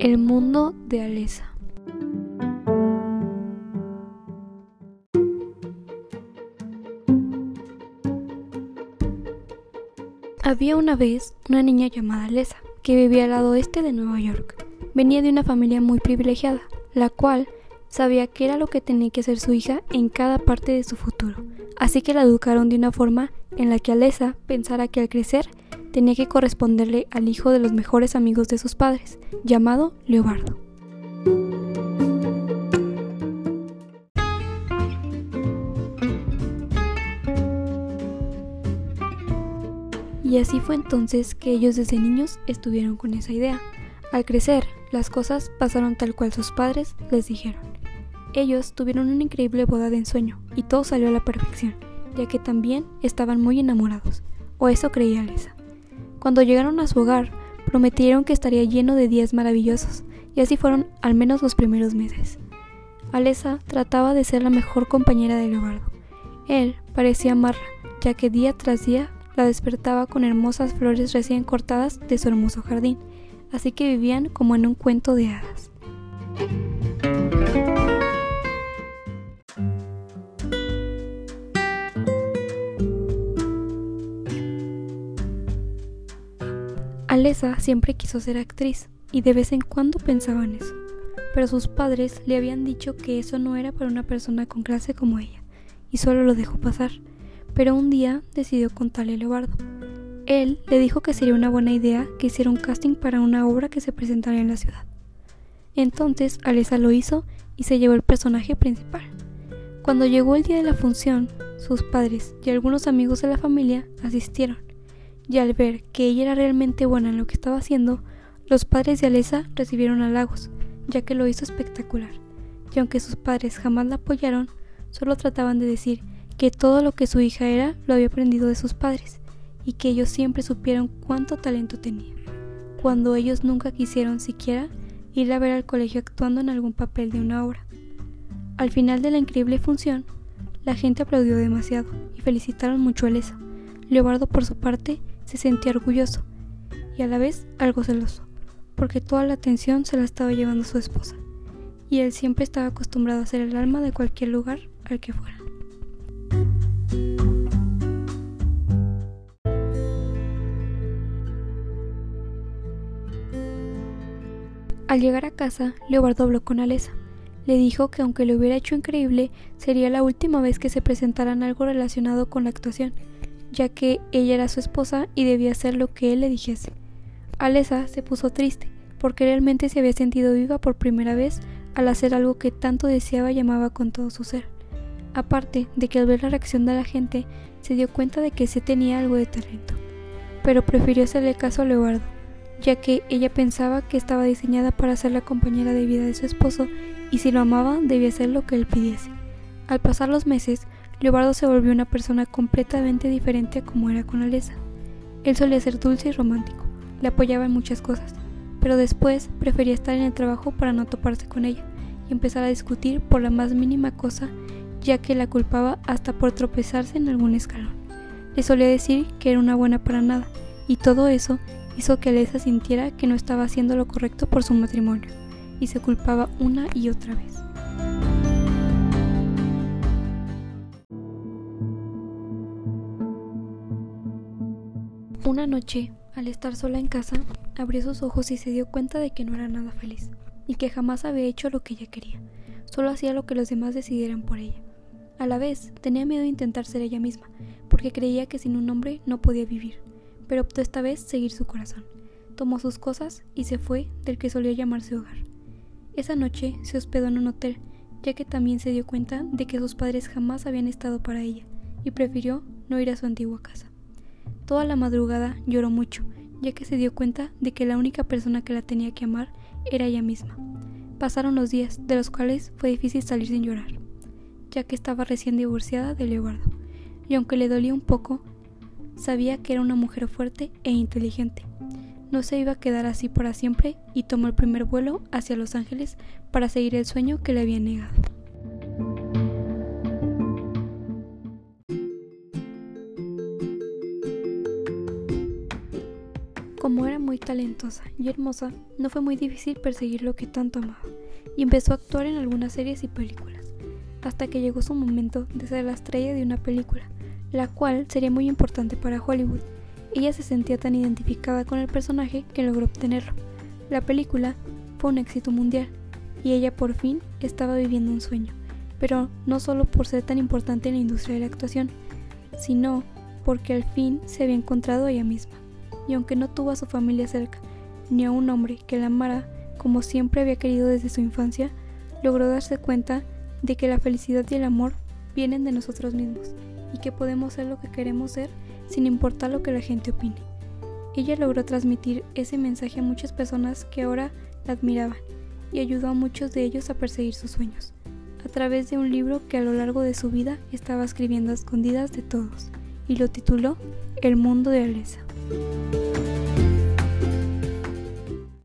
El mundo de Alesa. Había una vez una niña llamada Alesa que vivía al lado oeste de Nueva York. Venía de una familia muy privilegiada, la cual sabía que era lo que tenía que hacer su hija en cada parte de su futuro. Así que la educaron de una forma en la que Alesa pensara que al crecer tenía que corresponderle al hijo de los mejores amigos de sus padres, llamado Leobardo. Y así fue entonces que ellos desde niños estuvieron con esa idea. Al crecer, las cosas pasaron tal cual sus padres les dijeron. Ellos tuvieron una increíble boda de ensueño y todo salió a la perfección, ya que también estaban muy enamorados, o eso creía Lisa. Cuando llegaron a su hogar, prometieron que estaría lleno de días maravillosos, y así fueron al menos los primeros meses. Alesa trataba de ser la mejor compañera de Leobardo. Él parecía amarla, ya que día tras día la despertaba con hermosas flores recién cortadas de su hermoso jardín, así que vivían como en un cuento de hadas. Alesa siempre quiso ser actriz y de vez en cuando pensaba en eso, pero sus padres le habían dicho que eso no era para una persona con clase como ella, y solo lo dejó pasar. Pero un día decidió contarle a Leobardo. Él le dijo que sería una buena idea que hiciera un casting para una obra que se presentaría en la ciudad. Entonces Alesa lo hizo y se llevó el personaje principal. Cuando llegó el día de la función, sus padres y algunos amigos de la familia asistieron y al ver que ella era realmente buena en lo que estaba haciendo, los padres de Alesa recibieron halagos, ya que lo hizo espectacular. Y aunque sus padres jamás la apoyaron, solo trataban de decir que todo lo que su hija era lo había aprendido de sus padres, y que ellos siempre supieron cuánto talento tenía, cuando ellos nunca quisieron siquiera ir a ver al colegio actuando en algún papel de una obra. Al final de la increíble función, la gente aplaudió demasiado y felicitaron mucho a Alesa. Leobardo, por su parte, se sentía orgulloso y a la vez algo celoso, porque toda la atención se la estaba llevando su esposa, y él siempre estaba acostumbrado a ser el alma de cualquier lugar al que fuera. Al llegar a casa, Leobardo habló con Alesa. Le dijo que aunque lo hubiera hecho increíble, sería la última vez que se presentaran algo relacionado con la actuación, ya que ella era su esposa y debía hacer lo que él le dijese. Alesa se puso triste, porque realmente se había sentido viva por primera vez al hacer algo que tanto deseaba y amaba con todo su ser. Aparte de que al ver la reacción de la gente se dio cuenta de que se tenía algo de talento. Pero prefirió hacerle caso a Leobardo, ya que ella pensaba que estaba diseñada para ser la compañera de vida de su esposo y si lo amaba debía hacer lo que él pidiese. Al pasar los meses, Leobardo se volvió una persona completamente diferente a como era con Alesa. Él solía ser dulce y romántico, le apoyaba en muchas cosas, pero después prefería estar en el trabajo para no toparse con ella y empezar a discutir por la más mínima cosa, ya que la culpaba hasta por tropezarse en algún escalón. Le solía decir que era una buena para nada, y todo eso hizo que Alesa sintiera que no estaba haciendo lo correcto por su matrimonio, y se culpaba una y otra vez. Una noche, al estar sola en casa, abrió sus ojos y se dio cuenta de que no era nada feliz, y que jamás había hecho lo que ella quería, solo hacía lo que los demás decidieran por ella. A la vez, tenía miedo de intentar ser ella misma, porque creía que sin un hombre no podía vivir, pero optó esta vez seguir su corazón. Tomó sus cosas y se fue del que solía llamarse hogar. Esa noche se hospedó en un hotel, ya que también se dio cuenta de que sus padres jamás habían estado para ella, y prefirió no ir a su antigua casa. Toda la madrugada lloró mucho, ya que se dio cuenta de que la única persona que la tenía que amar era ella misma. Pasaron los días, de los cuales fue difícil salir sin llorar, ya que estaba recién divorciada de Leobardo, y aunque le dolía un poco, sabía que era una mujer fuerte e inteligente. No se iba a quedar así para siempre y tomó el primer vuelo hacia Los Ángeles para seguir el sueño que le había negado. Como era muy talentosa y hermosa, no fue muy difícil perseguir lo que tanto amaba, y empezó a actuar en algunas series y películas, hasta que llegó su momento de ser la estrella de una película, la cual sería muy importante para Hollywood. Ella se sentía tan identificada con el personaje que logró obtenerlo. La película fue un éxito mundial, y ella por fin estaba viviendo un sueño, pero no solo por ser tan importante en la industria de la actuación, sino porque al fin se había encontrado ella misma y aunque no tuvo a su familia cerca, ni a un hombre que la amara como siempre había querido desde su infancia, logró darse cuenta de que la felicidad y el amor vienen de nosotros mismos y que podemos ser lo que queremos ser sin importar lo que la gente opine. Ella logró transmitir ese mensaje a muchas personas que ahora la admiraban y ayudó a muchos de ellos a perseguir sus sueños, a través de un libro que a lo largo de su vida estaba escribiendo a escondidas de todos, y lo tituló El mundo de Alesa.